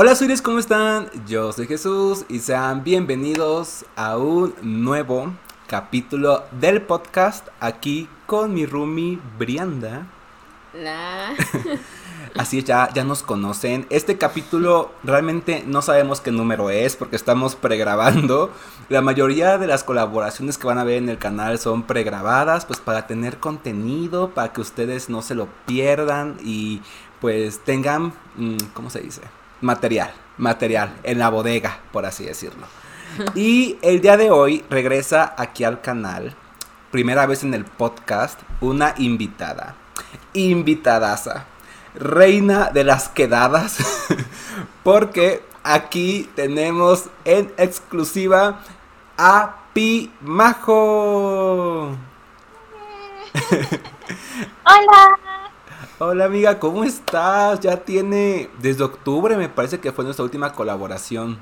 Hola Suires, ¿cómo están? Yo soy Jesús y sean bienvenidos a un nuevo capítulo del podcast aquí con mi roomie Brianda. La... Así es, ya, ya nos conocen. Este capítulo realmente no sabemos qué número es porque estamos pregrabando. La mayoría de las colaboraciones que van a ver en el canal son pregrabadas, pues para tener contenido, para que ustedes no se lo pierdan y pues tengan, mm, ¿cómo se dice? Material, material en la bodega, por así decirlo. Y el día de hoy regresa aquí al canal, primera vez en el podcast, una invitada. Invitadaza reina de las quedadas, porque aquí tenemos en exclusiva a Pi Majo. Hola. Hola amiga, ¿cómo estás? Ya tiene, desde octubre me parece que fue nuestra última colaboración.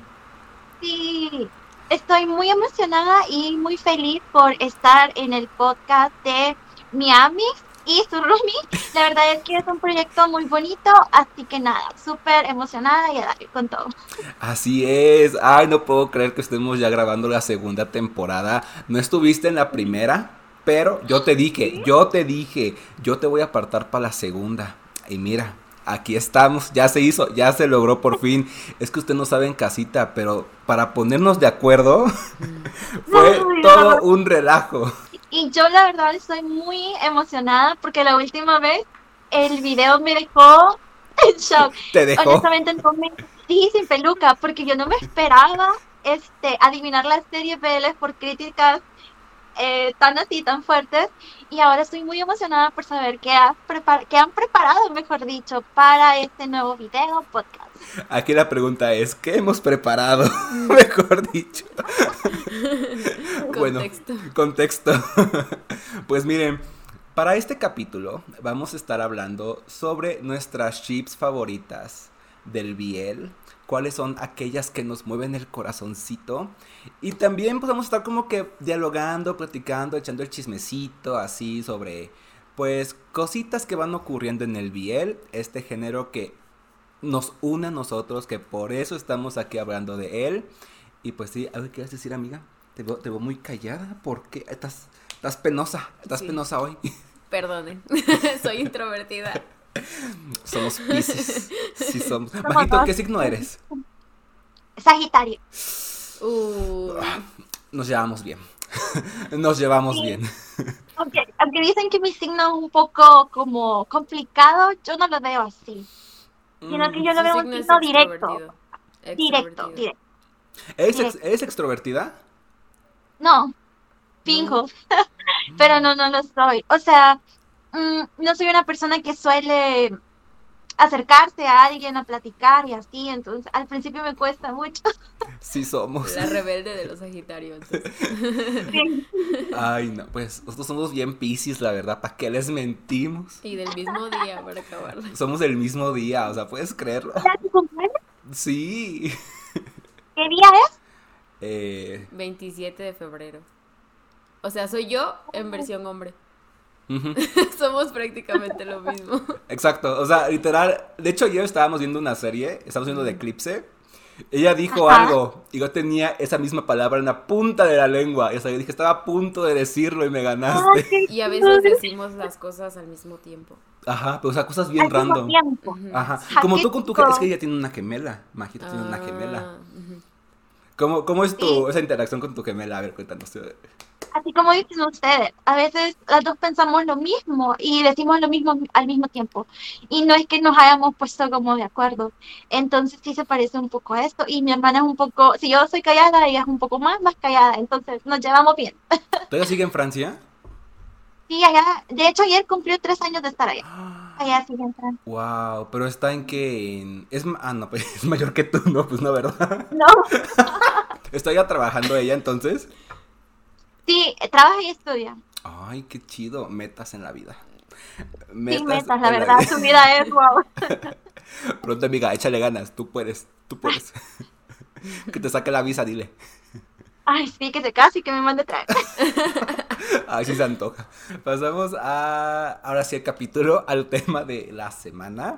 Sí, estoy muy emocionada y muy feliz por estar en el podcast de Miami y su roomie. La verdad es que es un proyecto muy bonito, así que nada, súper emocionada y a darle con todo. Así es, ay, no puedo creer que estemos ya grabando la segunda temporada. No estuviste en la primera, pero yo te dije, yo te dije, yo te voy a apartar para la segunda. Y mira, aquí estamos, ya se hizo, ya se logró por fin. Es que usted no sabe en casita, pero para ponernos de acuerdo fue todo un relajo. Y yo la verdad estoy muy emocionada porque la última vez el video me dejó en shock. Te dejó. Honestamente no me sí, sin peluca porque yo no me esperaba este adivinar la serie PL por críticas eh, tan así, tan fuertes. Y ahora estoy muy emocionada por saber qué, has qué han preparado, mejor dicho, para este nuevo video podcast. Aquí la pregunta es, ¿qué hemos preparado? mejor dicho. bueno, contexto. pues miren, para este capítulo vamos a estar hablando sobre nuestras chips favoritas del Biel cuáles son aquellas que nos mueven el corazoncito. Y también podemos estar como que dialogando, platicando, echando el chismecito así sobre pues cositas que van ocurriendo en el Biel, este género que nos une a nosotros, que por eso estamos aquí hablando de él. Y pues sí, a ver, ¿qué vas a decir, amiga? Te veo, te veo muy callada, porque estás, estás penosa, estás penosa hoy. Perdonen, soy introvertida. Somos Pisces. Sí, somos. Majito, ¿qué signo eres? Sagitario. Uh. Nos llevamos bien. Nos llevamos bien. Aunque, aunque, dicen que mi signo es un poco como complicado, yo no lo veo así. Sino que yo lo veo un signo directo. Directo, directo. ¿Eres, extrovertida? No, finjo. Pero no, no lo soy. O sea, Mm, no soy una persona que suele acercarse a alguien a platicar y así, entonces al principio me cuesta mucho. Sí somos. La rebelde de los Sagitarios. Ay, no, pues nosotros somos bien piscis, la verdad, ¿para qué les mentimos? Y del mismo día, para acabarlo. Somos del mismo día, o sea, ¿puedes creerlo? Sí. ¿Qué día es? Eh... 27 de febrero. O sea, soy yo en versión hombre. Somos prácticamente lo mismo. Exacto, o sea, literal, de hecho ayer estábamos viendo una serie, estamos viendo de Eclipse. Ella dijo algo y yo tenía esa misma palabra en la punta de la lengua. Y o sea, yo dije, estaba a punto de decirlo y me ganaste. y a veces decimos las cosas al mismo tiempo. Ajá, pero o sea, cosas bien random. Ajá. Como tú con tu es que ella tiene una gemela. Magita tiene una gemela. Ah, ¿Cómo, ¿Cómo, es tu, esa interacción con tu gemela? A ver, cuéntanos así como dicen ustedes, a veces las dos pensamos lo mismo y decimos lo mismo al mismo tiempo. Y no es que nos hayamos puesto como de acuerdo. Entonces sí se parece un poco a esto. Y mi hermana es un poco, si yo soy callada, ella es un poco más, más callada. Entonces nos llevamos bien. ¿Todavía sigue en Francia? Sí, allá. De hecho, ayer cumplió tres años de estar allá. Allá Francia. Wow, pero está en que... Es... Ah, no, pues es mayor que tú, ¿no? Pues no, ¿verdad? No. ¿Está ya trabajando ella entonces? Sí, trabaja y estudia. Ay, qué chido. Metas en la vida. Metas sí, metas, la verdad. Su vida es wow. Pronto, amiga, échale ganas. Tú puedes, tú puedes. que te saque la visa, dile. Ay, sí, que se case y que me mande traer. Ay, sí se antoja. Pasamos a, ahora sí, el capítulo, al tema de la semana,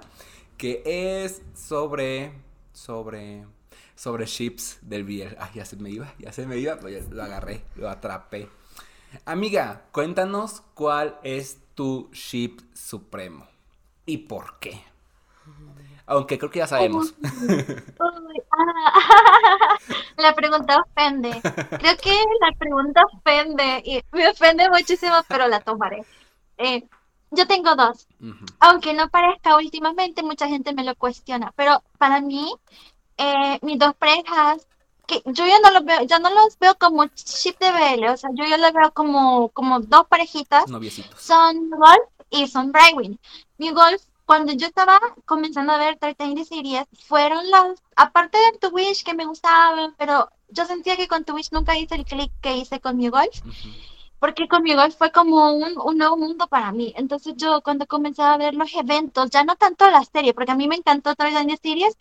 que es sobre sobre sobre ships del BL. Ay, ya se me iba, ya se me iba, pues lo agarré, lo atrapé. Amiga, cuéntanos cuál es tu ship supremo y por qué. Aunque creo que ya sabemos. Ah, la pregunta ofende. Creo que la pregunta ofende y me ofende muchísimo, pero la tomaré. Eh, yo tengo dos. Aunque no parezca últimamente, mucha gente me lo cuestiona, pero para mí, eh, mis dos parejas, que yo ya no los veo, ya no los veo como ship de BL, o sea, yo ya los veo como, como dos parejitas. Noviecitos. Son Golf y son Brightwing. Mi Golf cuando yo estaba comenzando a ver 30 series, fueron las, aparte de Twitch que me gustaban, pero yo sentía que con Twitch nunca hice el click que hice con mi golf, porque con mi golf fue como un, un, nuevo mundo para mí. Entonces yo cuando comencé a ver los eventos, ya no tanto la serie, porque a mí me encantó 30 series,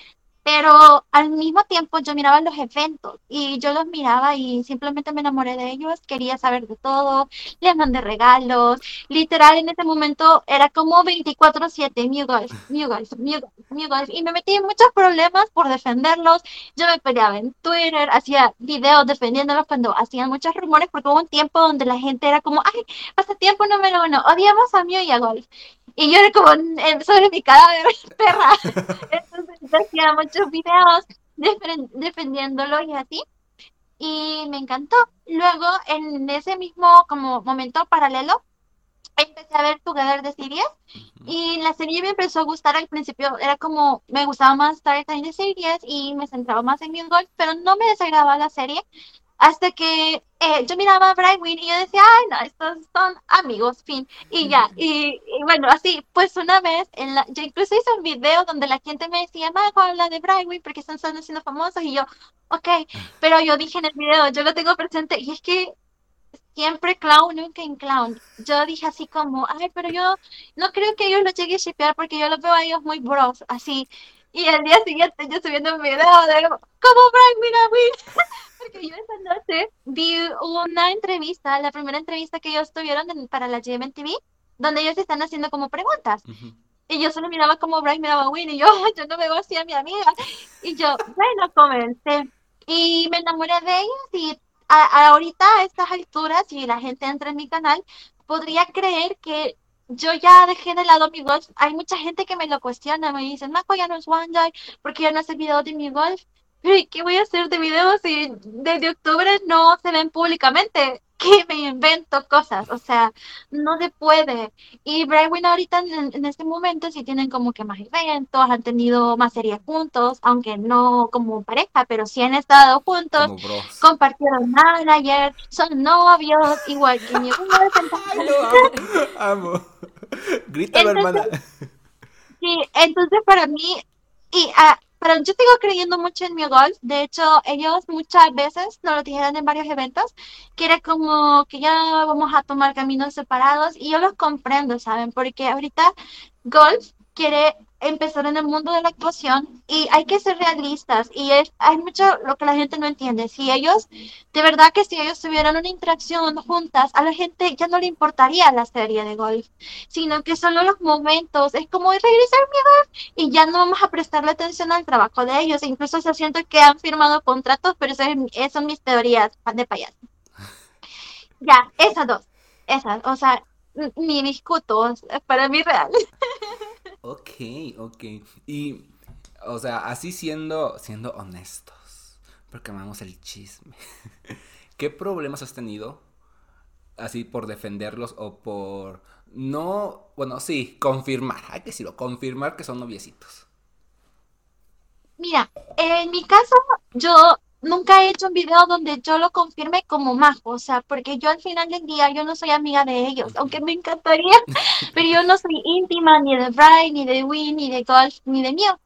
pero al mismo tiempo yo miraba los eventos y yo los miraba y simplemente me enamoré de ellos, quería saber de todo, les mandé regalos, literal en ese momento era como 24/7, New Golf, New Golf, New Golf, y me metí en muchos problemas por defenderlos, yo me peleaba en Twitter, hacía videos defendiéndolos cuando hacían muchos rumores, porque hubo un tiempo donde la gente era como, ay, pasatiempo número uno, odiamos a Mew y a Golf, y yo era como sobre mi cadáver, perra. Entonces hacía muchos videos defendiéndolo y así. Y me encantó. Luego, en ese mismo como momento paralelo, empecé a ver Together de series y la serie me empezó a gustar al principio, era como, me gustaba más Star Time de series y me centraba más en mi golf, pero no me desagradaba la serie, hasta que eh, yo miraba a Brightwing y yo decía, ay, no, estos son amigos, fin. Y ya, y, bueno, así, pues una vez, en la, yo incluso hice un video donde la gente me decía, Mago, habla de Brightwing porque están siendo famosos. Y yo, ok, pero yo dije en el video, yo lo tengo presente, y es que siempre clown, nunca en clown. Yo dije así como, ay, pero yo no creo que ellos lo lleguen a shipear porque yo los veo a ellos muy bros, así. Y al día siguiente yo subiendo un video de como Brightwing a Win. Porque yo esa noche vi una entrevista, la primera entrevista que ellos tuvieron para la GMTV, donde ellos están haciendo como preguntas. Y yo solo miraba como Brian miraba a Winnie, y yo, yo no me veo así a mi amiga. Y yo, bueno, comencé. Y me enamoré de ellos y ahorita a estas alturas, si la gente entra en mi canal, podría creer que yo ya dejé de lado mi golf. Hay mucha gente que me lo cuestiona, me dicen, Marco ya no es One porque ya no hace video de mi golf. ¿Qué voy a hacer de videos si desde octubre no se ven públicamente? Que me invento cosas, o sea, no se puede. Y Brightwin ahorita en, este momento sí tienen como que más eventos, han tenido más series juntos, aunque no como pareja, pero sí han estado juntos, compartieron manager, son novios, igual que mi amo, amo. Grita, hermana. Sí, entonces para mí, y a, pero yo sigo creyendo mucho en mi golf. De hecho, ellos muchas veces nos lo dijeron en varios eventos, que era como que ya vamos a tomar caminos separados. Y yo los comprendo, ¿saben? Porque ahorita golf quiere empezar en el mundo de la actuación y hay que ser realistas y es, hay mucho lo que la gente no entiende. Si ellos, de verdad que si ellos tuvieran una interacción juntas, a la gente ya no le importaría la serie de golf, sino que solo los momentos, es como regresar mi golf y ya no vamos a prestarle atención al trabajo de ellos. incluso se siente que han firmado contratos, pero esas, son mis teorías de payaso. Ya, esas dos, esas, o sea, mi discuto, para mí real. Ok, ok. Y, o sea, así siendo, siendo honestos, porque amamos el chisme. ¿Qué problemas has tenido? Así por defenderlos o por no, bueno, sí, confirmar, hay que decirlo, confirmar que son noviecitos. Mira, en mi caso, yo nunca he hecho un video donde yo lo confirme como majo, o sea, porque yo al final del día yo no soy amiga de ellos, aunque me encantaría, pero yo no soy íntima ni de Brian, ni de Win, ni de Golf, ni de Mio.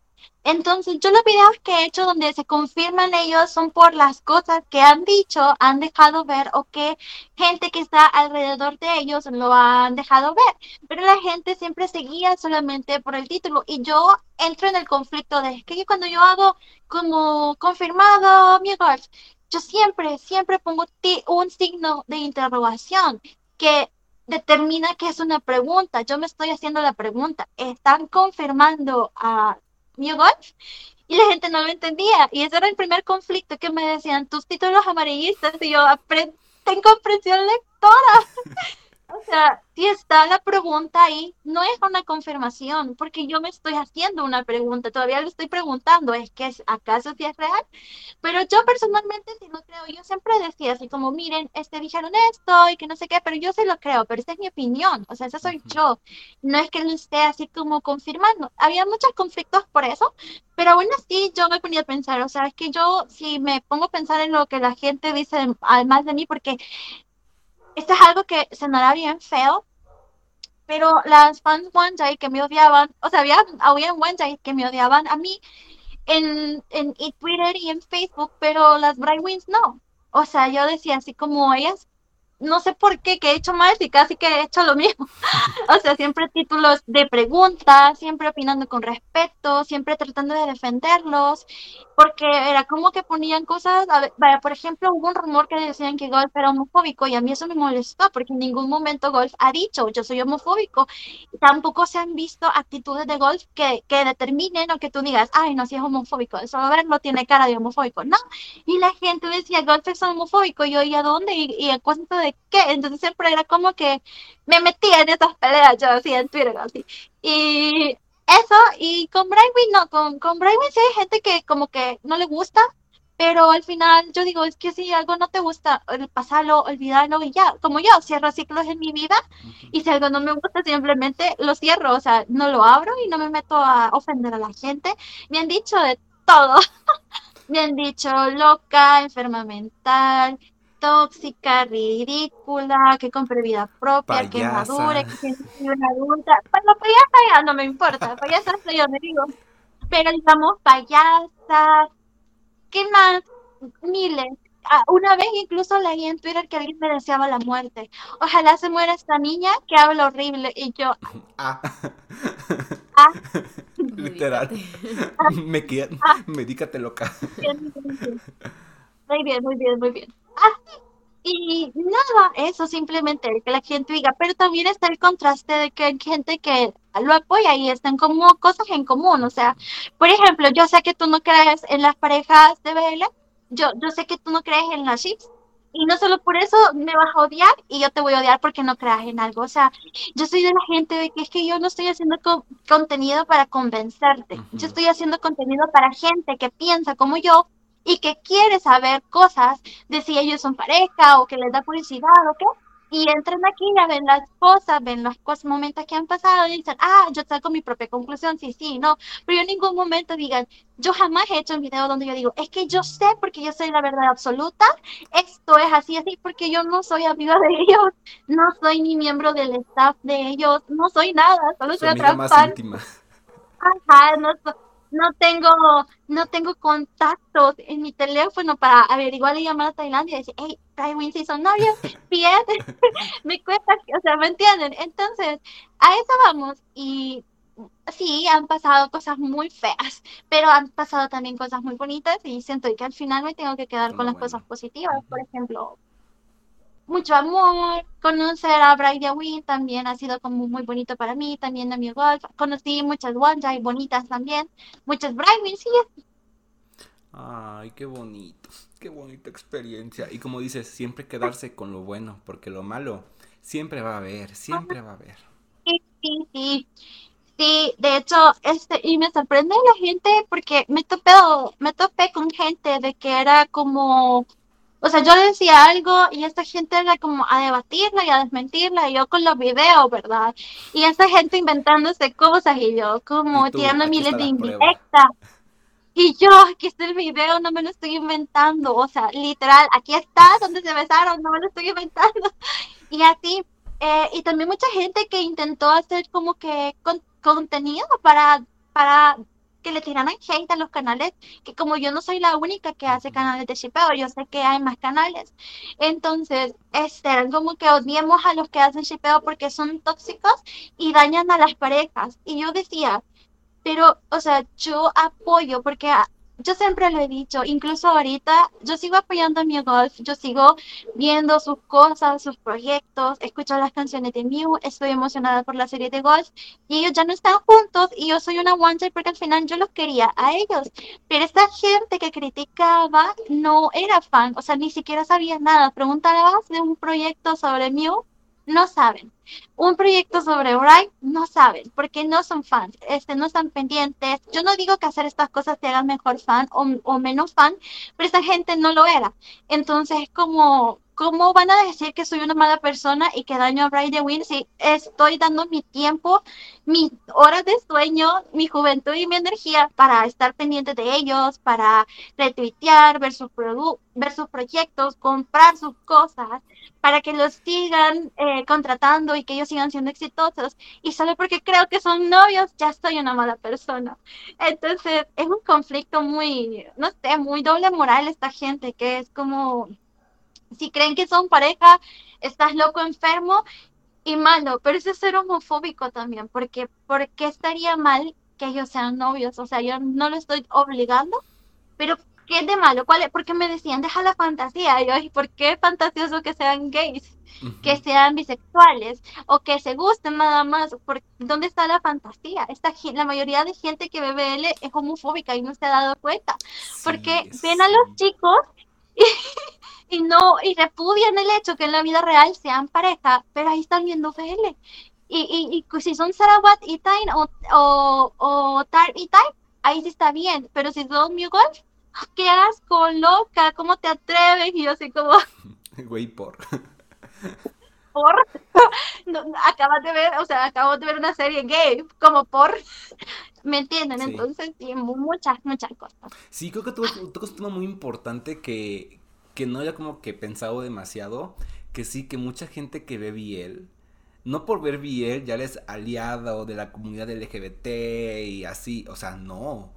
Entonces, yo los videos que he hecho donde se confirman ellos son por las cosas que han dicho, han dejado ver o que gente que está alrededor de ellos lo han dejado ver. Pero la gente siempre seguía solamente por el título y yo entro en el conflicto de que cuando yo hago como confirmado mi golf, yo siempre, siempre pongo un signo de interrogación que determina que es una pregunta. Yo me estoy haciendo la pregunta. ¿Están confirmando a New Golf. y la gente no lo entendía. Y ese era el primer conflicto que me decían, tus títulos amarillistas, y yo, tengo comprensión lectora. O sea, si está la pregunta ahí, no es una confirmación, porque yo me estoy haciendo una pregunta, todavía le estoy preguntando, ¿es que acaso si es real? Pero yo personalmente sí lo creo, yo siempre decía así como, miren, este dijeron esto y que no sé qué, pero yo sí lo creo, pero esa es mi opinión, o sea, esa soy yo, no es que lo esté así como confirmando. Había muchos conflictos por eso, pero aún así yo me ponía a pensar, o sea, es que yo si me pongo a pensar en lo que la gente dice además de mí, porque esto es algo que sonará bien feo, pero las fans One que me odiaban, o sea, había, había One que me odiaban a mí en, en, Twitter y en Facebook, pero las Bright Wings no. O sea, yo decía así como ellas no sé por qué, he hecho mal y casi que he hecho lo mismo. o sea, siempre títulos de preguntas, siempre opinando con respeto, siempre tratando de defenderlos, porque era como que ponían cosas, a por ejemplo, hubo un rumor que decían que Golf era homofóbico y a mí eso me molestó, porque en ningún momento Golf ha dicho yo soy homofóbico. Tampoco se han visto actitudes de Golf que, que determinen o que tú digas, ay, no, si es homofóbico, eso no tiene cara de homofóbico. No, y la gente decía, Golf es homofóbico, y yo, ¿y a dónde? Y, y a cuento de qué. Entonces siempre era como que me metía en esas peleas, yo así en Twitter, así. Y eso, y con Brightwing no, con, con Brightwing sí hay gente que como que no le gusta, pero al final yo digo, es que si algo no te gusta, pasarlo, olvidarlo y ya, como yo, cierro ciclos en mi vida y si algo no me gusta, simplemente lo cierro, o sea, no lo abro y no me meto a ofender a la gente. Me han dicho de todo. me han dicho loca, enferma tóxica, ridícula, que compre vida propia, que madure, que sea una adulta. Bueno, payasa ya no me importa, payasa yo me digo. Pero digamos, payasa, ¿qué más? Miles. Ah, una vez incluso leí en Twitter que alguien me deseaba la muerte. Ojalá se muera esta niña que habla horrible. Y yo. Ah. ah. Literal. Ah. me queda. Ah. Medícate loca. Muy bien, muy bien, muy bien. Ah, y nada, eso simplemente que la gente diga, pero también está el contraste de que hay gente que lo apoya y están como cosas en común, o sea, por ejemplo, yo sé que tú no crees en las parejas de BL, yo, yo sé que tú no crees en las chips, y no solo por eso me vas a odiar y yo te voy a odiar porque no creas en algo, o sea, yo soy de la gente de que es que yo no estoy haciendo contenido para convencerte, yo estoy haciendo contenido para gente que piensa como yo y que quiere saber cosas de si ellos son pareja o que les da publicidad o qué. Y entran aquí, ya ven las cosas, ven los cosas, momentos que han pasado y dicen, ah, yo saco mi propia conclusión, sí, sí, no. Pero en ningún momento digan, yo jamás he hecho un video donde yo digo, es que yo sé porque yo soy la verdad absoluta, esto es así, así, porque yo no soy amiga de ellos, no soy ni miembro del staff de ellos, no soy nada, solo soy otra más íntima. Ajá, no soy no tengo, no tengo contactos en mi teléfono para averiguar y llamar a Tailandia y decir, hey, Taiwan, si son novios, bien, me cuesta, o sea, ¿me entienden? Entonces, a eso vamos y sí, han pasado cosas muy feas, pero han pasado también cosas muy bonitas y siento que al final me tengo que quedar con las cosas positivas, por ejemplo, mucho amor. Conocer a Brian Wynn también ha sido como muy bonito para mí, también a mi golf. Conocí muchas y bonitas también, muchas Brian sí. Ay, qué bonito, qué bonita experiencia. Y como dices, siempre quedarse con lo bueno, porque lo malo siempre va a haber, siempre va a haber. Sí, sí, sí. Sí, de hecho, este, y me sorprende la gente porque me topé, me topé con gente de que era como o sea, yo decía algo y esta gente era como a debatirla y a desmentirla, y yo con los videos, ¿verdad? Y esa gente inventándose cosas y yo como tirando miles de indirectas. Y yo, aquí está el video, no me lo estoy inventando. O sea, literal, aquí está donde se besaron, no me lo estoy inventando. Y así, eh, y también mucha gente que intentó hacer como que contenido para, para que le tiraran hate a los canales, que como yo no soy la única que hace canales de shipeo, yo sé que hay más canales. Entonces, este, como que odiemos a los que hacen shipeo porque son tóxicos y dañan a las parejas. Y yo decía, pero, o sea, yo apoyo porque yo siempre lo he dicho, incluso ahorita yo sigo apoyando a Mew Golf, yo sigo viendo sus cosas, sus proyectos, escucho las canciones de Mew, estoy emocionada por la serie de Golf y ellos ya no están juntos y yo soy una one porque al final yo los quería a ellos, pero esta gente que criticaba no era fan, o sea, ni siquiera sabía nada, preguntabas de un proyecto sobre Mew no saben. Un proyecto sobre Bright, no saben, porque no son fans, este, no están pendientes. Yo no digo que hacer estas cosas te hagan mejor fan o, o menos fan, pero esta gente no lo era. Entonces es como, ¿cómo van a decir que soy una mala persona y que daño a the Win si estoy dando mi tiempo, mis horas de sueño, mi juventud y mi energía para estar pendiente de ellos, para retuitear, ver sus, ver sus proyectos, comprar sus cosas, para que los sigan eh, contratando y que ellos sigan siendo exitosos? Y solo porque creo que son novios, ya soy una mala persona. Entonces es un conflicto muy, no sé, muy doble moral esta gente que es como si creen que son pareja, estás loco, enfermo y malo, pero eso es ser homofóbico también, porque ¿por qué estaría mal que ellos sean novios? O sea, yo no lo estoy obligando, pero ¿qué es de malo? ¿Cuál es? Porque me decían, deja la fantasía. Y yo, ¿y por qué es fantasioso que sean gays? Que sean bisexuales o que se gusten nada más. ¿Por ¿Dónde está la fantasía? Esta, la mayoría de gente que ve BL es homofóbica y no se ha dado cuenta. porque ven a los chicos y, y no, y repudian el hecho que en la vida real sean pareja, pero ahí están viendo BL. Y, y, si son Sarawat y Tain o, o, o Tar y Tain, ahí sí está bien, pero si son Mugol, qué asco, loca, ¿cómo te atreves? Y yo así como... Güey, por... por... acabas de ver, o sea, acabo de ver una serie gay, como por... ¿Me entienden? Entonces, sí, muchas, muchas cosas. Sí, creo que tú tocas un tema muy importante que, que no haya como que pensado demasiado, que sí, que mucha gente que ve Biel, no por ver Biel ya eres aliado de la comunidad LGBT y así, o sea, no.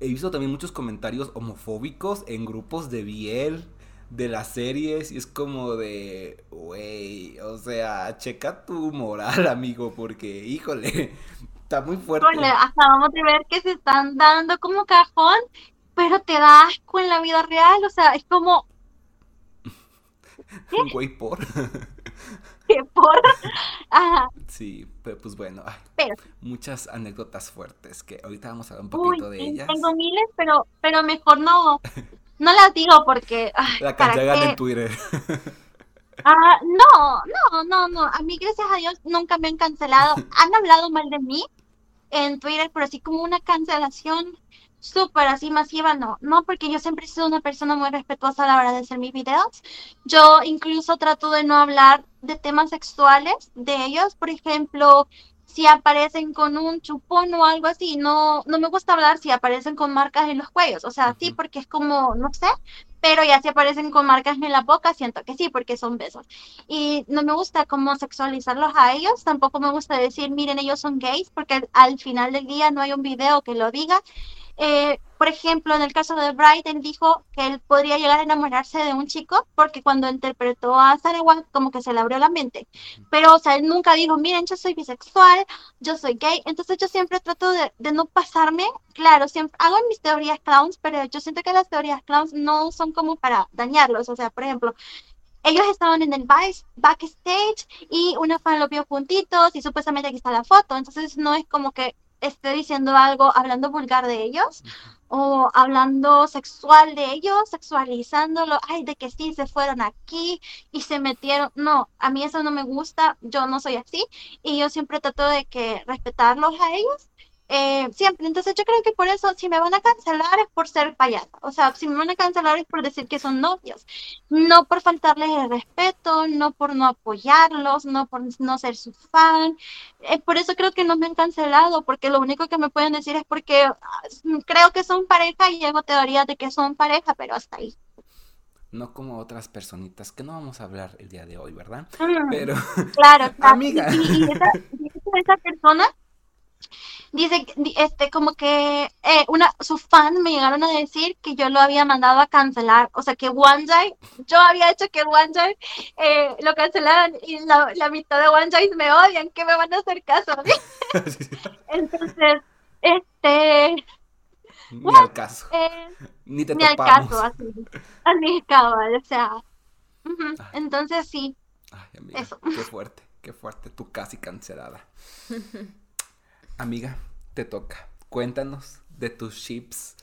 He visto también muchos comentarios homofóbicos en grupos de Biel, de las series, y es como de, wey, o sea, checa tu moral, amigo, porque, híjole, está muy fuerte. Híjole, acabamos de ver que se están dando como cajón, pero te da asco en la vida real, o sea, es como, güey por. ¿Qué por? Ajá. Sí, pero pues bueno, pero, muchas anécdotas fuertes que ahorita vamos a hablar un poquito de ellas. Tengo miles, pero, pero mejor no, no las digo porque. La cancelan en Twitter. Ah, no, no, no, no. A mí, gracias a Dios, nunca me han cancelado. Han hablado mal de mí en Twitter, pero así como una cancelación súper así masiva, no, no, porque yo siempre he sido una persona muy respetuosa a la hora de hacer mis videos. Yo incluso trato de no hablar de temas sexuales de ellos, por ejemplo, si aparecen con un chupón o algo así, no, no me gusta hablar si aparecen con marcas en los cuellos, o sea, sí, porque es como, no sé, pero ya si aparecen con marcas en la boca, siento que sí, porque son besos. Y no me gusta como sexualizarlos a ellos, tampoco me gusta decir, miren, ellos son gays, porque al final del día no hay un video que lo diga. Eh, por ejemplo, en el caso de Bright, él dijo que él podría llegar a enamorarse de un chico porque cuando interpretó a Sarewan como que se le abrió la mente. Pero, o sea, él nunca dijo, miren, yo soy bisexual, yo soy gay. Entonces yo siempre trato de, de no pasarme. Claro, siempre hago mis teorías clowns, pero yo siento que las teorías clowns no son como para dañarlos. O sea, por ejemplo, ellos estaban en el backstage y una fan lo vio juntitos y supuestamente aquí está la foto. Entonces no es como que esté diciendo algo, hablando vulgar de ellos o hablando sexual de ellos, sexualizándolo, ay, de que sí, se fueron aquí y se metieron. No, a mí eso no me gusta, yo no soy así y yo siempre trato de que respetarlos a ellos eh, siempre. Entonces yo creo que por eso, si me van a cancelar es por ser payasa. O sea, si me van a cancelar es por decir que son novios. No por faltarles el respeto, no por no apoyarlos, no por no ser su fan. Eh, por eso creo que no me han cancelado, porque lo único que me pueden decir es porque ah, creo que son pareja y llevo teorías de que son pareja, pero hasta ahí no como otras personitas que no vamos a hablar el día de hoy, ¿verdad? Mm, Pero, claro, amiga. Y, esa, esa, persona dice, este, como que eh, una, su fan me llegaron a decir que yo lo había mandado a cancelar, o sea, que One yo había hecho que One eh, lo cancelaran y la, la mitad de One me odian, que me van a hacer caso. Entonces, este, Ni al caso. Eh, ni te ni al caso, así. Así cabal, o sea. Ay. Entonces sí, Ay, amiga, Eso. qué fuerte, qué fuerte, tú casi cancelada. amiga, te toca. Cuéntanos de tus chips.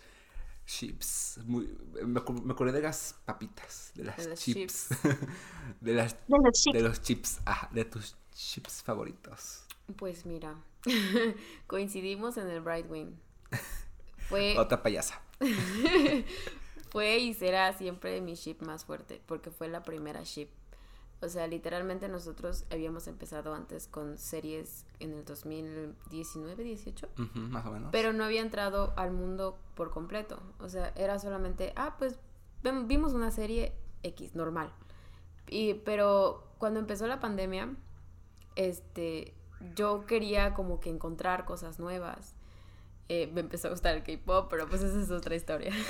Chips. Muy, me, me acordé de las papitas, de las De las chips. de, las, de los chicos. de los chips, ajá, de tus chips favoritos. Pues mira, coincidimos en el Brightwing. Fue, Otra payasa. fue y será siempre mi ship más fuerte, porque fue la primera ship. O sea, literalmente nosotros habíamos empezado antes con series en el 2019, 18, Ujú, más o menos. pero no había entrado al mundo por completo. O sea, era solamente, ah, pues vimos una serie X, normal. Y, pero cuando empezó la pandemia, este, yo quería como que encontrar cosas nuevas. Eh, me empezó a gustar el K-pop, pero pues esa es otra historia.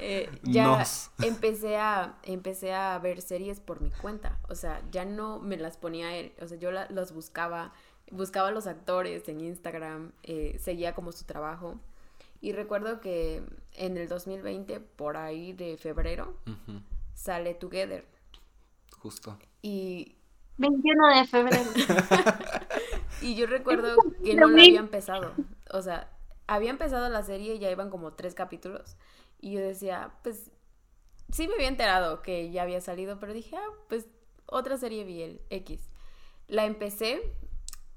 Eh, ya Nos. empecé a, empecé a ver series por mi cuenta. O sea, ya no me las ponía él. O sea, yo la- los buscaba, buscaba a los actores en Instagram, eh, seguía como su trabajo. Y recuerdo que en el 2020, por ahí de febrero, sale Together. justo. Y 21 de febrero. Y yo recuerdo que no la había empezado. O sea, había empezado la serie y ya iban como tres capítulos. Y yo decía, pues, sí me había enterado que ya había salido, pero dije, ah, pues, otra serie vi el X. La empecé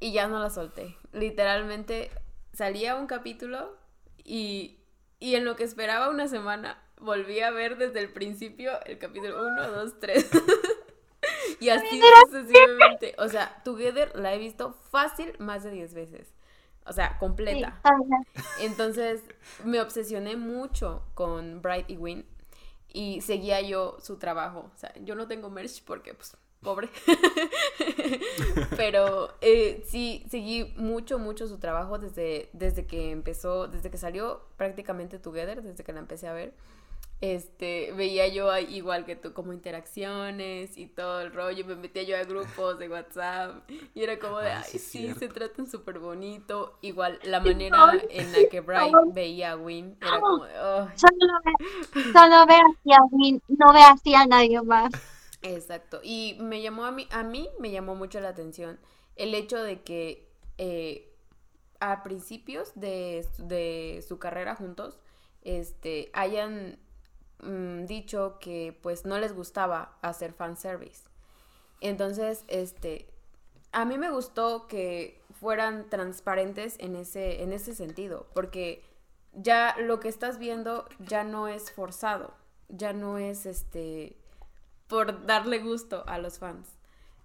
y ya no la solté. Literalmente salía un capítulo y, y en lo que esperaba una semana volví a ver desde el principio el capítulo 1, 2, 3. Y así sucesivamente. O sea, Together la he visto fácil más de 10 veces. O sea, completa. Entonces me obsesioné mucho con Bright y Win y seguía yo su trabajo. O sea, yo no tengo merch porque, pues, pobre. Pero eh, sí, seguí mucho, mucho su trabajo desde, desde que empezó, desde que salió prácticamente Together, desde que la empecé a ver. Este, veía yo igual que tú, como interacciones y todo el rollo, me metía yo a grupos de WhatsApp y era como de, Ay, ay, sí se tratan súper bonito. Igual, la manera en la que Bright veía a Win era como de, "Ay". Solo ve, solo ve hacia mí, no ve hacia nadie más. Exacto. Y me llamó a mí, a mí me llamó mucho la atención el hecho de que eh, a principios de, de su carrera juntos, este, hayan mm, dicho que pues no les gustaba hacer fanservice. Entonces, este, a mí me gustó que fueran transparentes en ese, en ese sentido, porque ya lo que estás viendo ya no es forzado, ya no es este por darle gusto a los fans,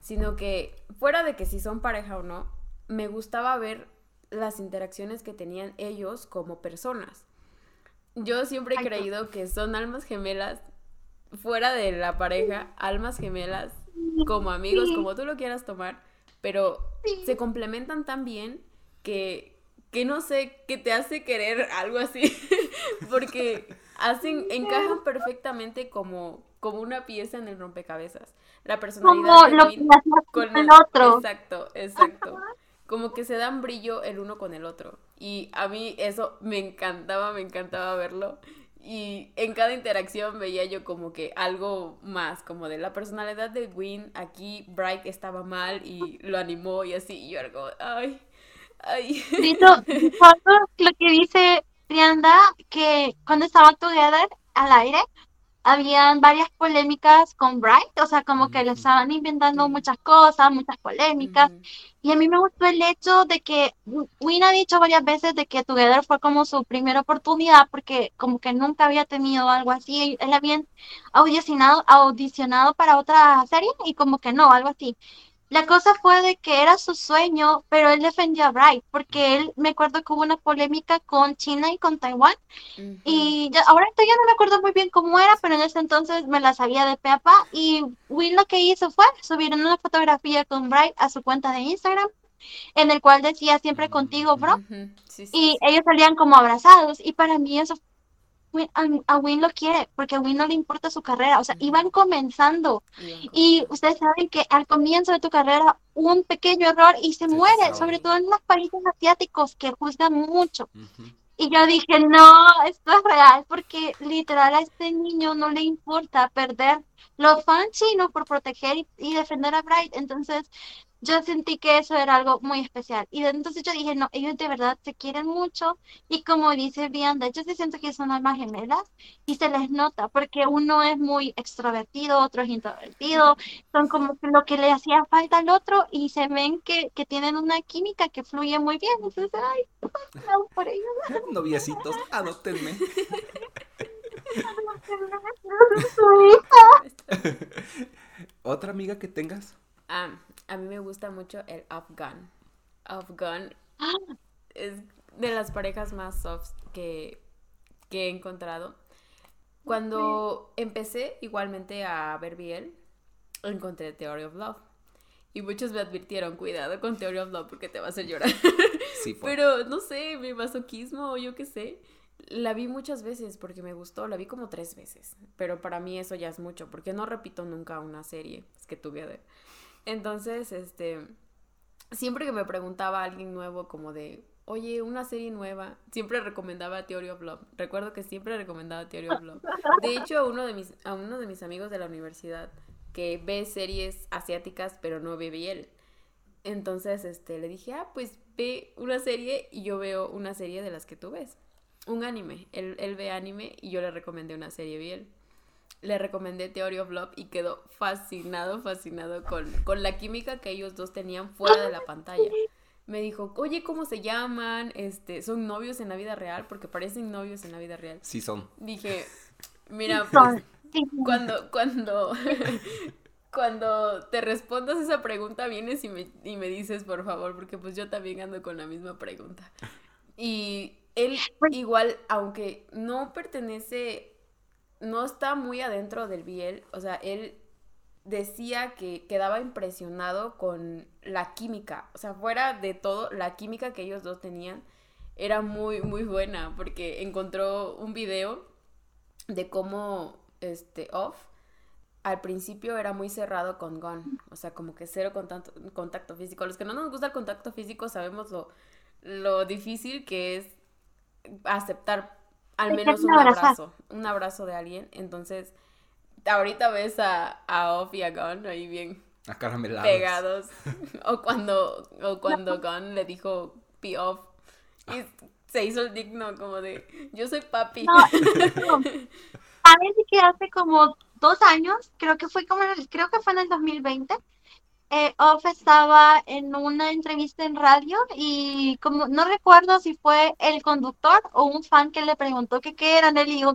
sino que fuera de que si son pareja o no, me gustaba ver las interacciones que tenían ellos como personas. Yo siempre he creído que son almas gemelas fuera de la pareja, almas gemelas como amigos, Sí. como tú lo quieras tomar, pero Sí. se complementan tan bien que, que no sé, que te hace querer algo así, porque hacen, encajan perfectamente como, como una pieza en el rompecabezas. La personalidad Como de lo que con el otro. Exacto, exacto. Como que se dan brillo el uno con el otro. Y a mí eso me encantaba, me encantaba verlo. Y en cada interacción veía yo como que algo más, como de la personalidad de Win. Aquí Bright estaba mal y lo animó y así. Y yo como, ay, ay. Dito, lo que dice Trianda, que cuando estaban together al aire, habían varias polémicas con Bright, o sea, como que le estaban inventando muchas cosas, muchas polémicas. Y a mí me gustó el hecho de que Win ha dicho varias veces de que Together fue como su primera oportunidad porque como que nunca había tenido algo así. Él había audicionado, audicionado para otra serie y como que no, algo así. La cosa fue de que era su sueño, pero él defendió a Bright porque él, me acuerdo que hubo una polémica con China y con Taiwán y ya, ahora ya no me acuerdo muy bien cómo era, pero en ese entonces me la sabía de pe a pa. Y Will lo que hizo fue subir una fotografía con Bright a su cuenta de Instagram, en el cual decía siempre contigo, bro. Ujú. Sí, sí, Y sí. ellos salían como abrazados. Y para mí eso, Win- a, a Win lo quiere, porque a Win no le importa su carrera. O sea, iban comenzando. Y ustedes saben que al comienzo de tu carrera, un pequeño error y se Se muere, sabe. sobre todo en los países asiáticos que juzgan mucho. Ujú. Y yo dije, no, esto es real, porque literal a este niño no le importa perder los fans chinos por proteger y, y defender a Bright. Entonces, yo sentí que eso era algo muy especial. Y entonces yo dije, no, ellos de verdad se quieren mucho. Y como dice de hecho se siento que son almas gemelas y se les nota, porque uno es muy extrovertido, otro es introvertido. Son como lo que le hacía falta al otro y se ven que, que tienen una química que fluye muy bien. Entonces, ay, bravo por ellos. Noviecitos, hija. ¿Otra amiga que tengas? Ah, gusta mucho el Afghan. Afghan es de las parejas más soft que, que he encontrado. Cuando empecé igualmente a ver BL, encontré Theory of Love. Y muchos me advirtieron, cuidado con Theory of Love porque te va a hacer llorar. Sí, fue. Pero no sé, mi masoquismo o yo qué sé. La vi muchas veces porque me gustó, la vi como tres veces. Pero para mí eso ya es mucho, porque no repito nunca una serie es que tuve ver. Entonces, este, siempre que me preguntaba a alguien nuevo como de, oye, una serie nueva, siempre recomendaba Theory of Love. Recuerdo que siempre recomendaba Theory of Love. De hecho, a uno de mis, a uno de mis amigos de la universidad que ve series asiáticas pero no ve BL. Entonces, este, le dije, ah, pues ve una serie y yo veo una serie de las que tú ves. Un anime. Él, él ve anime y yo le recomendé una serie bien. Le recomendé Theory of Love y quedó fascinado, fascinado con, con la química que ellos dos tenían fuera de la pantalla. Me dijo, oye, ¿cómo se llaman? Este, ¿son novios en la vida real? Porque parecen novios en la vida real. Sí son. Dije, mira, pues, Son- sí, cuando, cuando, cuando te respondas esa pregunta, vienes y me, y me dices, por favor, porque pues yo también ando con la misma pregunta. Y él igual, aunque no pertenece, no está muy adentro del BL, o sea, él decía que quedaba impresionado con la química, o sea, fuera de todo, la química que ellos dos tenían era muy, muy buena, porque encontró un video de cómo este Off al principio era muy cerrado con Gon, o sea, como que cero contacto, contacto físico. Los que no nos gusta el contacto físico sabemos lo, lo difícil que es aceptar al menos un abrazo, un abrazo de alguien. Entonces, ahorita ves a, a Off y a Gon ahí bien pegados. o cuando, o cuando Gon le dijo P off. Y se hizo el digno como de yo soy papi. No, no. Parece que hace como dos años, creo que fue como en el- creo que fue en el 2020, eh, Off estaba en una entrevista en radio y como no recuerdo si fue el conductor o un fan que le preguntó que qué eran él y Ujú.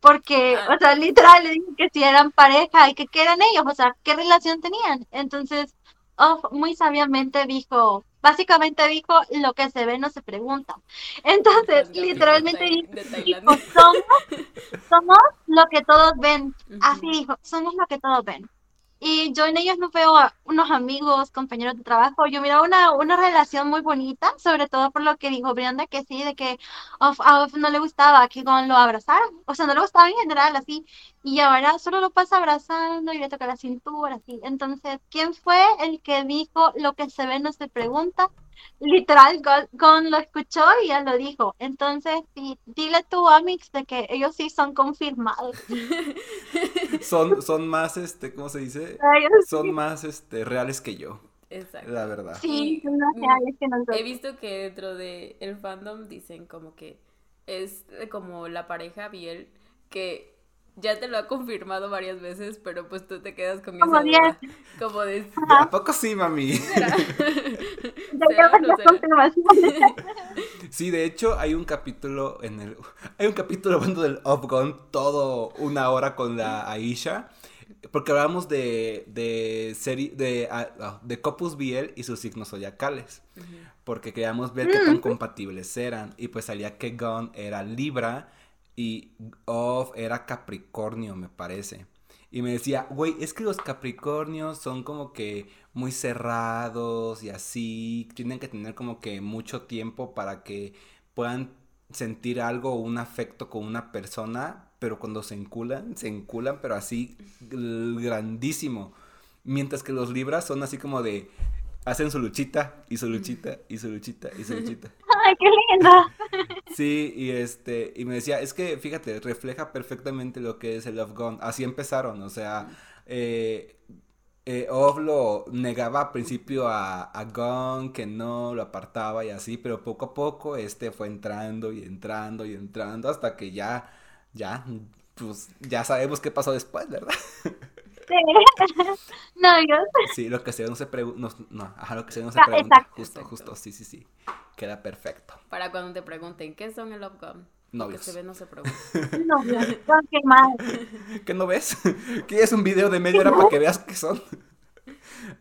porque, Ah. o sea, literal le dijo que si eran pareja y que qué eran ellos, o sea, qué relación tenían. Entonces, Off muy sabiamente dijo, básicamente dijo, lo que se ve no se pregunta. Entonces, literalmente de dijo, Tailandia. somos, somos lo que todos ven. Así dijo, somos lo que todos ven. Y yo en ellos no veo a unos amigos, compañeros de trabajo, yo miro una, una relación muy bonita, sobre todo por lo que dijo Brianda, que sí, de que a Off no le gustaba que Gon lo abrazara, o sea, no le gustaba en general, así, y ahora solo lo pasa abrazando y le toca la cintura, así. Entonces, ¿quién fue el que dijo lo que se ve no se pregunta? Literal, Gon, lo escuchó y ya lo dijo. Entonces, sí, dile tú a Mix de que ellos sí son confirmados. Son, son más, este, ¿cómo se dice? Ellos Son más, este, reales que yo, Exacto. la verdad. sí, Y, son más mm, reales que He visto que dentro de el fandom dicen como que es como la pareja Biel que ya te lo ha confirmado varias veces, pero pues tú te quedas con Como esa duda. Como de ¿A poco sí, mami? Sí, de hecho, hay un capítulo en el. Hay un capítulo hablando del Off Gun, todo una hora con la Aisha. Porque hablamos de. de serie. de. ah, de Copus Biel y sus signos zodiacales. Porque queríamos ver qué tan compatibles eran. Y pues salía que Gun era Libra y Off era Capricornio, me parece. Y me decía, güey, es que los Capricornios son como que muy cerrados y así. Tienen que tener como que mucho tiempo para que puedan sentir algo o un afecto con una persona. Pero cuando se enculan, se enculan, pero así grandísimo. Mientras que los Libras son así como de, hacen su luchita y su luchita y su luchita y su luchita. Ay, qué lindo. Sí, y este, y me decía, es que fíjate, refleja perfectamente lo que es el Love Gun. Así empezaron, o sea, eh, eh, Ov lo negaba al principio a, a Gun, que no, lo apartaba y así, pero poco a poco este fue entrando y entrando y entrando hasta que ya, ya, pues ya sabemos qué pasó después, ¿verdad? Sí. No, yo. Sí, lo que se ve no se pregunta, no, no, ajá, lo que se ve no se Ah, pregunta, exacto. justo, justo, sí, sí, sí, queda perfecto. Para cuando te pregunten, ¿qué son el Love Gun? Lo que Novios. se ve no se pregunta. No, yo. Confirmado. ¿Qué no ves? ¿Quieres un video de media hora para que veas qué son?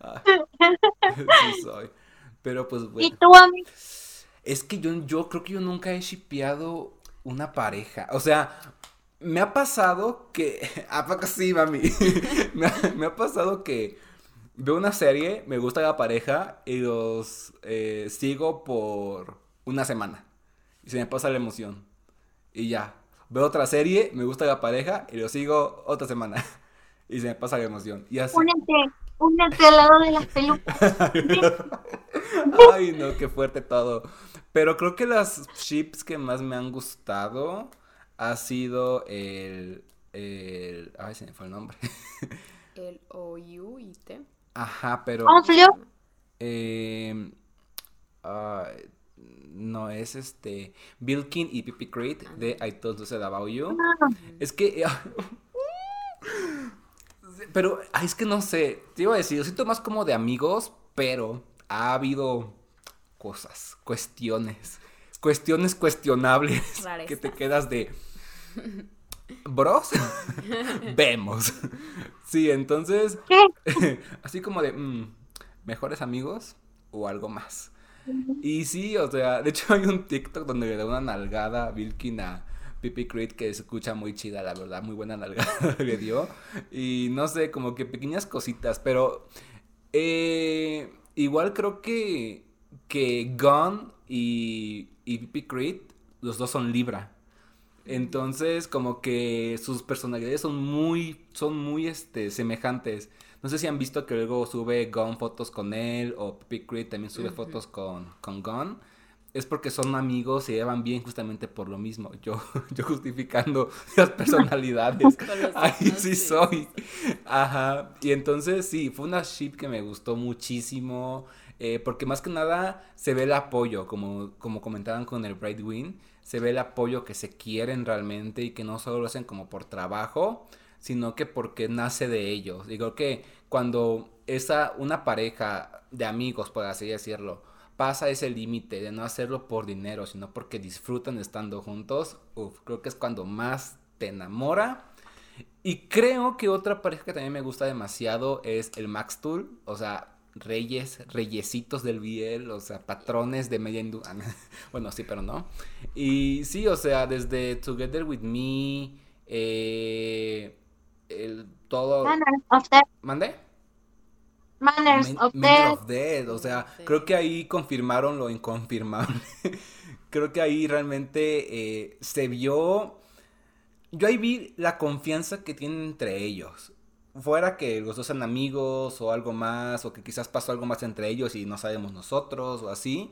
Ah, sí soy. Pero pues ¿Y bueno. tú, amigo? Es que yo, yo creo que yo nunca he shipeado una pareja. O sea, me ha pasado que. ¿A poco sí, mami? me, ha, me ha pasado que veo una serie, me gusta la pareja y los eh, sigo por una semana. Y se me pasa la emoción. Y ya. Veo otra serie, me gusta la pareja y lo sigo otra semana. Y se me pasa la emoción. Y así. Únete, únete al lado de las pelucas. Ay, no, qué fuerte todo. Pero creo que las chips que más me han gustado ha sido el, el... Ay, se me fue el nombre. El O-U-I-T. Ajá, pero... Conflio. eh, ay, no, es este... Bilkin y Pipi Creed de I Told You So About You. Es que... Pero, ay, es que no sé. Te iba a decir, yo siento más como de amigos, pero ha habido cosas, cuestiones, cuestiones cuestionables Rareza. que te quedas de. Bros, vemos. Sí, entonces, así como de, mm, mejores amigos o algo más. Y sí, o sea, de hecho hay un TikTok donde le da una nalgada a Vilkin a Pipi Creed que se escucha muy chida, la verdad, muy buena nalgada le dio. Y no sé, como que pequeñas cositas, pero eh, igual creo que, que Gun y, y Pipi Creed, los dos son Libra. Entonces, como que sus personalidades son muy, son muy, este, semejantes. No sé si han visto que luego sube Gon fotos con él o Pipi Creed también sube fotos con, con Gon. Es porque son amigos, se llevan bien justamente por lo mismo. Yo, yo justificando las personalidades. Ahí sí soy. Ajá. Y entonces sí, fue una ship que me gustó muchísimo. eh, porque más que nada se ve el apoyo, como, como comentaban con el Bright Win, se ve el apoyo que se quieren realmente y que no solo lo hacen como por trabajo, sino que porque nace de ellos. Digo que cuando esa, una pareja de amigos, por así decirlo, pasa ese límite de no hacerlo por dinero, sino porque disfrutan estando juntos, uf, creo que es cuando más te enamora. Y creo que otra pareja que también me gusta demasiado es el Max Tool, o sea, reyes, reyesitos del Biel, o sea, patrones de media industria. bueno, sí, pero no. Y sí, o sea, desde Together With Me, eh, el todo... Manners of Death. ¿Mande? Manners Men- of Men Death. of Death, o sea, Sí. creo que ahí confirmaron lo inconfirmable. creo que ahí realmente eh, se vio. Yo ahí vi la confianza que tienen entre ellos. Fuera que los dos sean amigos o algo más, o que quizás pasó algo más entre ellos y no sabemos nosotros o así.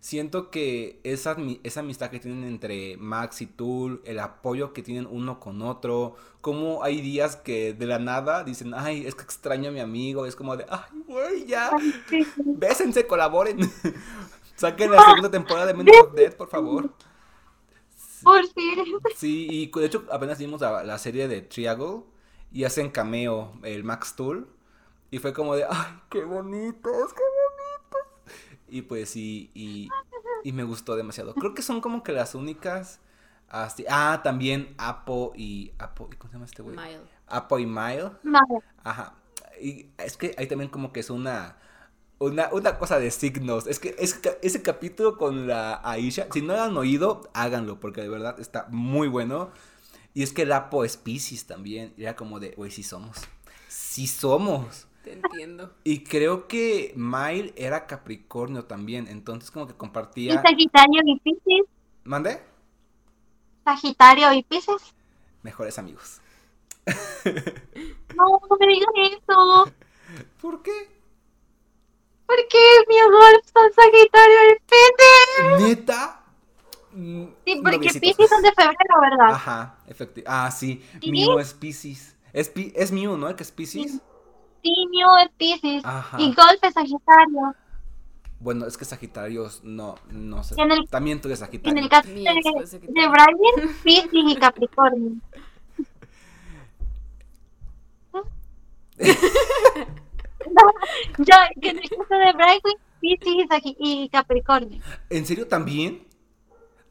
Siento que esa, esa amistad que tienen entre Max y Tool, el apoyo que tienen uno con otro, como hay días que de la nada dicen, ay, es que extraño a mi amigo, es como de, ay, güey, ya, bésense, colaboren, saquen la segunda temporada de Men of Death, por favor. Por fin. Sí, y de hecho apenas vimos la, la serie de Triangle y hacen cameo el Max Tool y fue como de, ay, qué bonitos, qué bonitos. Y pues sí, y, y me gustó demasiado. Creo que son como que las únicas, así, ah, también Apo y, Apo, ¿y ¿cómo se llama este güey? Mile. Apo y Mile. Madre. Ajá. Y es que ahí también como que es una, una, una cosa de signos. Es que es, ese capítulo con la Aisha, si no lo han oído, háganlo, porque de verdad está muy bueno. Y es que el Apo es Pisces también. Y era como de, güey, sí somos. Sí somos. Te entiendo. Y creo que Mile era Capricornio también. Entonces como que Y compartía... Sagitario y Pisces. ¿Mande? Sagitario y Pisces. Mejores amigos. No, no me digas eso. ¿Por qué? Porque mi golf son Sagitario y Piscis. ¿Neta? Mm, Sí, porque. Piscis son de febrero, ¿verdad? Ajá, efectivo. Ah, sí. ¿Sí? Mew es Pisces. Es, Pi- es Mew, ¿no? Que es Pisces. Sí, Mew es Piscis. Ajá. Y Golf es Sagitario. Bueno, es que Sagitarios no, no sé. En el- También tú eres En Sagitario. el caso de, de. Brian, Piscis y Capricornio. Yo, que en el caso de Brian, Sagi- y Capricornio. ¿En serio también?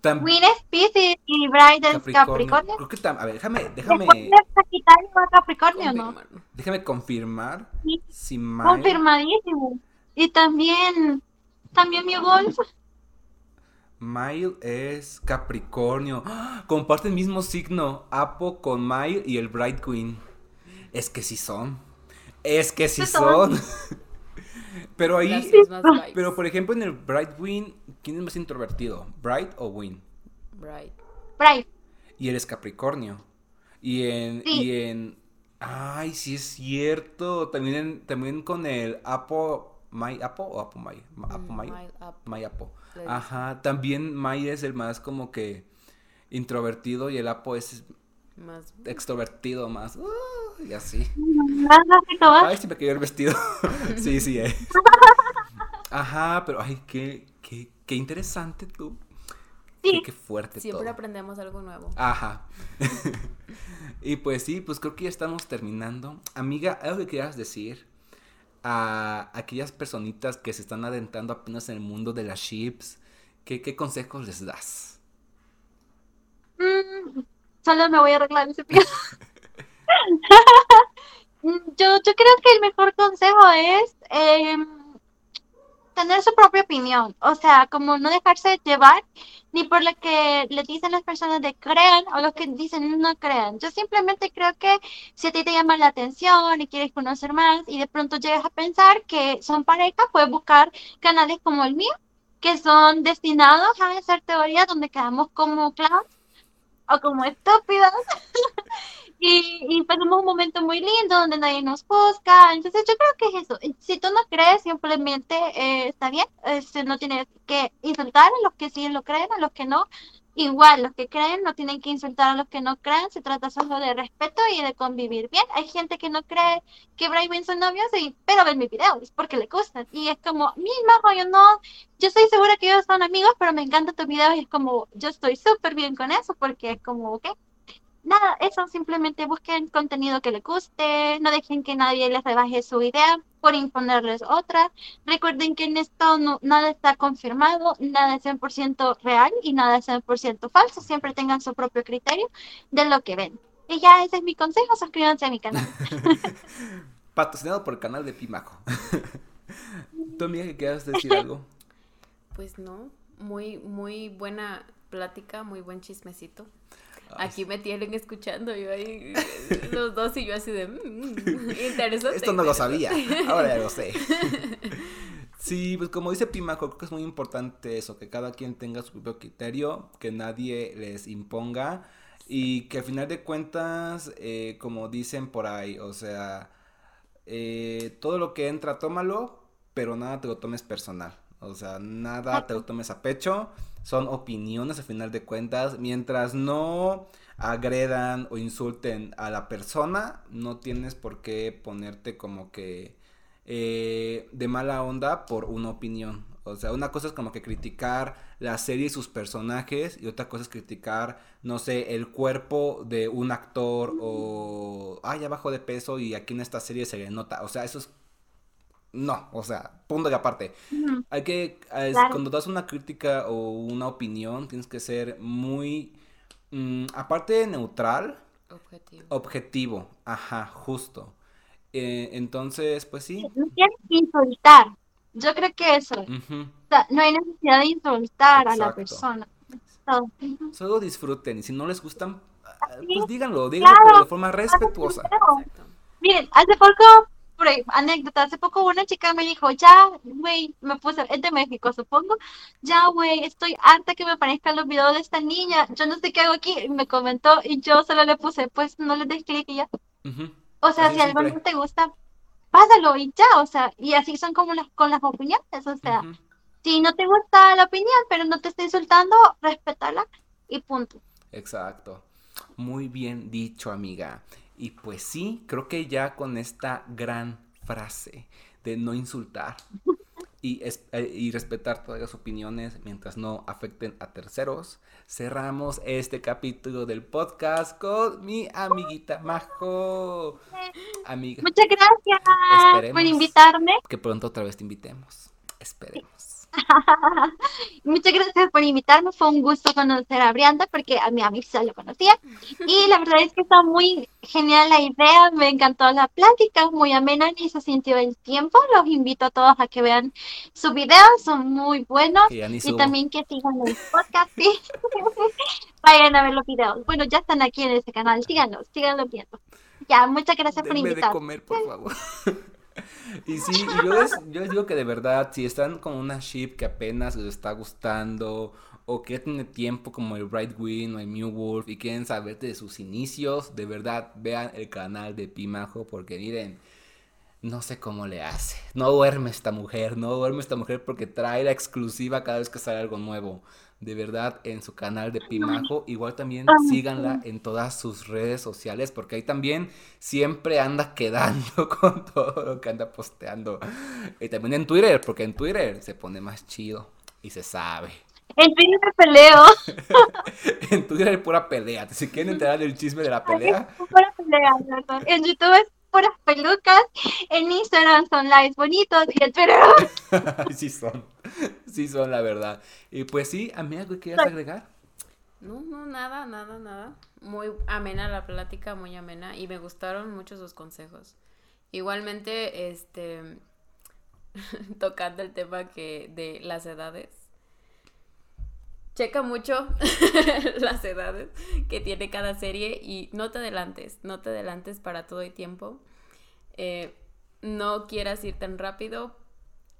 Tam- Win es Piscis y es Capricornio. Capricornio. Creo que tam- a ver, déjame, déjame, Sagitario Capricornio, ¿no? Confirmar. déjame confirmar Sí, si confirmadísimo. Y también, también mi golf. Mile es Capricornio. ¡Ah! Comparte el mismo signo, Apo con Mile y el Bright Queen. Es que sí son. Es que sí Sí son. son. Pero ahí, pero por ejemplo en el Bright Queen, ¿quién es más introvertido? ¿Bright o Win? Right. Brian. Y eres Capricornio. Y en, Sí. y en, ay, sí es cierto. También, en- también con el Apo, Mai Apo o Apo Apo Mm, Apo. Dicen. Ajá, también Mai es el más como que introvertido y el Apo es Más. extrovertido más. uh, y así. Ay, siempre quería el vestido. sí, sí es. Ajá, pero ay, qué, qué, qué interesante tú. Qué, Sí. qué fuerte Siempre todo. aprendemos algo nuevo. Ajá. y pues sí, pues creo que ya estamos terminando. Amiga, ¿algo que quieras decir a aquellas personitas que se están adentrando apenas en el mundo de las chips? ¿Qué, qué consejos les das? Mm, solo me voy a arreglar ese pie. Mm, yo, yo creo que el mejor consejo es em, tener su propia opinión. O sea, como no dejarse llevar ni por lo que le dicen las personas de crean o lo que dicen no crean. Yo simplemente creo que si a ti te llama la atención y quieres conocer más y de pronto llegas a pensar que son pareja, puedes buscar canales como el mío, que son destinados a hacer teorías donde quedamos como clowns o como estúpidas. Y, y pasamos un momento muy lindo donde nadie nos juzga. Entonces yo creo que es eso. Si tú no crees, simplemente eh, está bien. Este, no tienes que insultar a los que sí lo creen, a los que no. Igual, los que creen no tienen que insultar a los que no creen. Se trata solo de respeto y de convivir bien. Hay gente que no cree que Brian son novios, y, pero ven mis videos porque le gustan. Y es como, mi majo, yo no, yo estoy segura que ellos son amigos, pero me encantan tus videos y es como, yo estoy súper bien con eso porque es como, ok. Nada, eso, simplemente busquen contenido que les guste, no dejen que nadie les rebaje su idea por imponerles otra. Recuerden que en esto no, nada está confirmado, nada es 100% real y nada es 100% falso. Siempre tengan su propio criterio de lo que ven. Y ya ese es mi consejo, suscríbanse a mi canal. Patrocinado por el canal de Pimaco. ¿Tú, amiga, que quieras decir algo? Pues no. Muy, muy buena plática, muy buen chismecito. Aquí me tienen escuchando, yo ahí, los dos y yo así de, mm, interesante. Esto no lo sabía, ahora ya lo sé. Sí, pues como dice Pimaco, creo que es muy importante eso, que cada quien tenga su propio criterio, que nadie les imponga y que al final de cuentas, eh, como dicen por ahí, o sea, eh, todo lo que entra, tómalo, pero nada te lo tomes personal. O sea, nada te lo tomes a pecho. Son opiniones al final de cuentas. Mientras no agredan o insulten a la persona, no tienes por qué ponerte como que eh, de mala onda por una opinión. O sea, una cosa es como que criticar la serie y sus personajes y otra cosa es criticar, no sé, el cuerpo de un actor o, ay, abajo de peso y aquí en esta serie se le nota. O sea, eso es... No, o sea, punto de aparte. Hay que, es- Claro. cuando das una crítica o una opinión, tienes que ser muy, mm, aparte de neutral, Objetivo. objetivo. Ajá, justo. Eh, entonces, pues sí. No tienes que insultar. Yo creo que eso. O sea, no hay necesidad de insultar a la persona. Solo disfruten y si no les gustan, ah, pues es. díganlo, díganlo Claro. pero de forma respetuosa. Exacto. Miren, hace poco, por ahí, anécdota, hace poco una chica me dijo, ya, güey, me puse, es de México, supongo, ya, güey, estoy harta que me aparezcan los videos de esta niña, yo no sé qué hago aquí, y me comentó, y yo solo le puse, pues no le des clic y ya. O sea, Así si algo no te gusta, pásalo y ya, o sea, y así son como las, con las opiniones, o sea, si no te gusta la opinión, pero no te está insultando, respétala y punto. Exacto. Muy bien dicho, amiga. Y pues sí, creo que ya con esta gran frase de no insultar y, es- eh, y respetar todas las opiniones mientras no afecten a terceros, cerramos este capítulo del podcast con mi amiguita Majo. Amiga, Muchas gracias Esperemos. por invitarme. que pronto otra vez te invitemos. Esperemos. Muchas gracias por invitarme. Fue un gusto conocer a Brianda porque a mi amiga ya lo conocía. Y la verdad es que está muy genial la idea. Me encantó la plática, muy amena y se sintió el tiempo. Los invito a todos a que vean sus videos, son muy buenos. Y también que sigan el podcast. sí. Vayan a ver los videos. Bueno, ya están aquí en ese canal. Síganlos, síganlos viendo. Ya, muchas gracias por Denme de invitarme. comer, por favor. y sí, yo les, digo que de verdad, si están con una ship que apenas les está gustando, o que tiene tiempo como el Bright Wing o el New Wolf, y quieren saber de sus inicios, de verdad, vean el canal de Pimajo, porque miren, no sé cómo le hace. No duerme esta mujer, no duerme esta mujer porque trae la exclusiva cada vez que sale algo nuevo. De verdad, en su canal de Pimajo. Igual también Ay, síganla en todas sus redes sociales porque ahí también siempre anda quedando con todo lo que anda posteando. Y también en Twitter, porque en Twitter se pone más chido y se sabe. En me peleo. En Twitter hay pura pelea. Si quieren enterar del chisme de la pelea, Pura pelea, verdad. En YouTube es puras pelucas, en Instagram son lives bonitos y en Twitter sí son. Sí son, la verdad. Y pues sí, amiga, ¿qué quieres agregar? No, no, nada, nada, nada. Muy amena la plática, muy amena. Y me gustaron mucho sus consejos. Igualmente, este, tocando el tema que de las edades. Checa mucho las edades que tiene cada serie y no te adelantes, no te adelantes para todo el tiempo. Eh, no quieras ir tan rápido.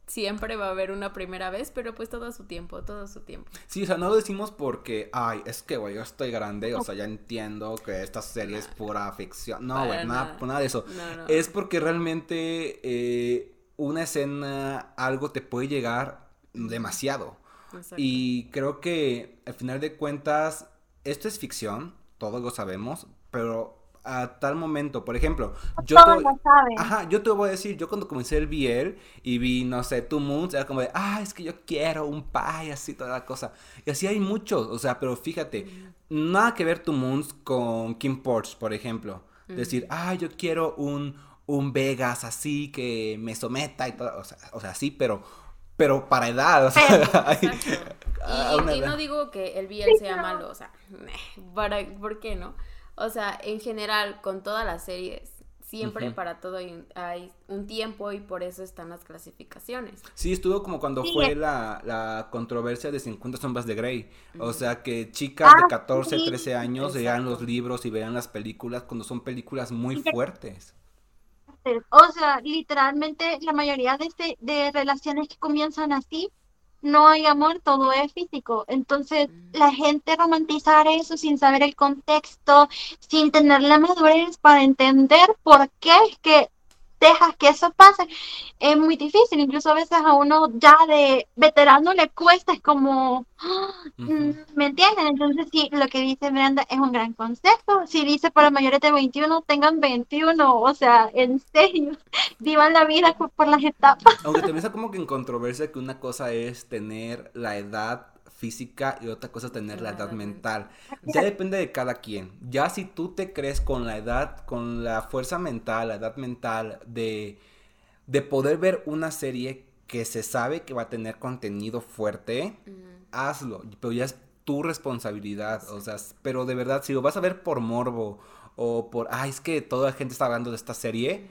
Siempre va a haber una primera vez, pero pues todo a su tiempo, todo a su tiempo. Sí, o sea, no lo decimos porque, ay, es que, güey, yo estoy grande, o sea, ya entiendo que esta serie es pura ficción. No, güey, nada, nada. nada de eso. No, no. Es porque realmente eh, una escena, algo te puede llegar demasiado. Exacto. Y creo que al final de cuentas, esto es ficción, todos lo sabemos, pero a tal momento, por ejemplo, yo te-. Ajá, yo te voy a decir, yo cuando comencé el BL y vi, no sé, Two Moons, era como de, ah, es que yo quiero un pie, así, toda la cosa. Y así hay muchos, o sea, pero fíjate, nada que ver Two Moons con Kim Porch, por ejemplo. Decir, ah, yo quiero un, un Vegas así que me someta y todo, o sea, o sea, sí, pero, pero para edad, o sea, hay- Y, no digo que el BL sea malo, o sea, para, ¿por qué no? O sea, en general, con todas las series, siempre para todo hay, un- hay un tiempo y por eso están las clasificaciones. Sí, estuvo como cuando Sí, fue es- la, la controversia de 50 sombras de Grey. O sea, que chicas de Ah, 14, sí. 13 años vean los libros y vean las películas cuando son películas muy Sí, O sea, literalmente la mayoría de, este- de relaciones que comienzan así, no hay amor, todo es físico. Entonces, la gente romantizar eso sin saber el contexto, sin tener la madurez para entender por qué es que dejas que eso pase, es muy difícil. Incluso a veces a uno ya de veterano le cuesta, es como, ¡ah! Mm, ¿me entienden? Entonces, sí, lo que dice Brenda es un gran consejo. Si dice para mayores de 21, tengan 21, o sea, en serio, vivan la vida por, por las etapas. Aunque también está como que en controversia que una cosa es tener la edad física y otra cosa es tener la La edad mental. Ya depende de cada quien. Ya si tú te crees con la edad, con la fuerza mental, la edad mental de, de poder ver una serie que se sabe que va a tener contenido fuerte, hazlo, pero ya es tu responsabilidad, o sea, pero de verdad, si lo vas a ver por morbo o por, ay, es que toda la gente está hablando de esta serie,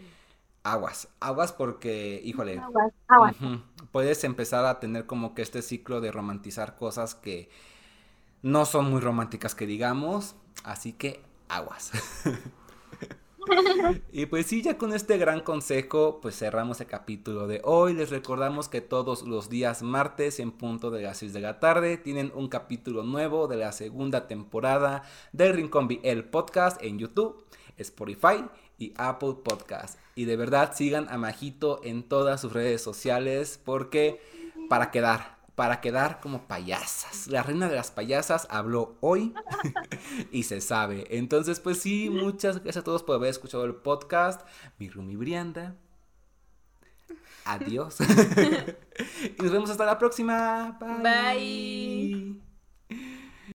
aguas, aguas porque, híjole, Aguas, aguas. Puedes empezar a tener como que este ciclo de romantizar cosas que no son muy románticas que digamos, así que aguas. Y pues sí, ya con este gran consejo, pues cerramos el capítulo de hoy. Les recordamos que todos los días martes en punto de las 6 de la tarde tienen un capítulo nuevo de la segunda temporada del Rincón el podcast en YouTube, Spotify y Apple Podcast. Y de verdad sigan a Majito en todas sus redes sociales porque para quedar, para quedar como payasas. La reina de las payasas habló hoy y se sabe. Entonces, pues sí, muchas gracias a todos por haber escuchado el podcast. Mi Rumi Brianda. Adiós. y nos vemos hasta la próxima. Bye.